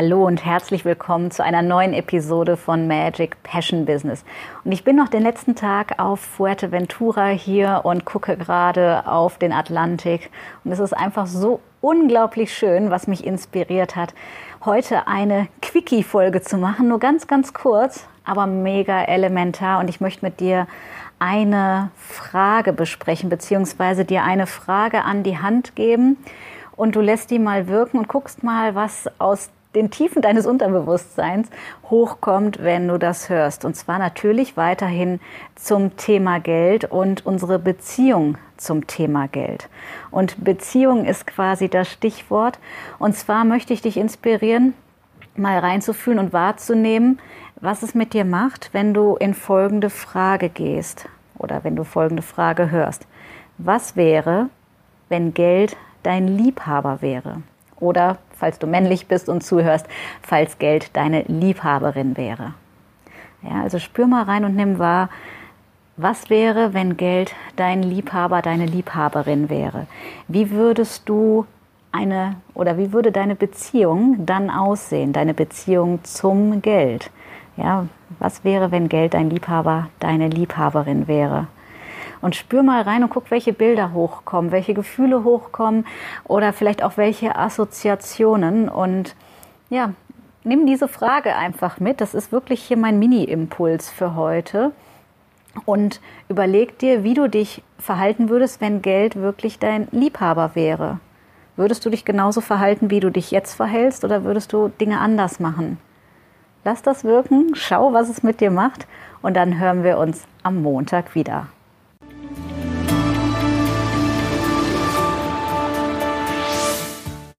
Hallo und herzlich willkommen zu einer neuen Episode von Magic Passion Business. Und ich bin noch den letzten Tag auf Fuerteventura hier und gucke gerade auf den Atlantik. Und es ist einfach so unglaublich schön, was mich inspiriert hat, heute eine Quickie-Folge zu machen. Nur ganz, ganz kurz, aber mega elementar. Und ich möchte mit dir eine Frage besprechen, beziehungsweise dir eine Frage an die Hand geben. Und du lässt die mal wirken und guckst mal, was aus den Tiefen deines Unterbewusstseins hochkommt, wenn du das hörst. Und zwar natürlich weiterhin zum Thema Geld und unsere Beziehung zum Thema Geld. Und Beziehung ist quasi das Stichwort. Und zwar möchte ich dich inspirieren, mal reinzufühlen und wahrzunehmen, was es mit dir macht, wenn du in folgende Frage gehst oder wenn du folgende Frage hörst. Was wäre, wenn Geld dein Liebhaber wäre? Oder, falls du männlich bist und zuhörst, falls Geld deine Liebhaberin wäre. Ja, also spür mal rein und nimm wahr, was wäre, wenn Geld dein Liebhaber, deine Liebhaberin wäre? Wie würdest du eine oder wie würde deine Beziehung dann aussehen, deine Beziehung zum Geld? Ja, was wäre, wenn Geld dein Liebhaber, deine Liebhaberin wäre? Und spür mal rein und guck, welche Bilder hochkommen, welche Gefühle hochkommen oder vielleicht auch welche Assoziationen und ja, nimm diese Frage einfach mit. Das ist wirklich hier mein Mini-Impuls für heute. Und überleg dir, wie du dich verhalten würdest, wenn Geld wirklich dein Liebhaber wäre. Würdest du dich genauso verhalten, wie du dich jetzt verhältst, oder würdest du Dinge anders machen? Lass das wirken, schau, was es mit dir macht, und dann hören wir uns am Montag wieder.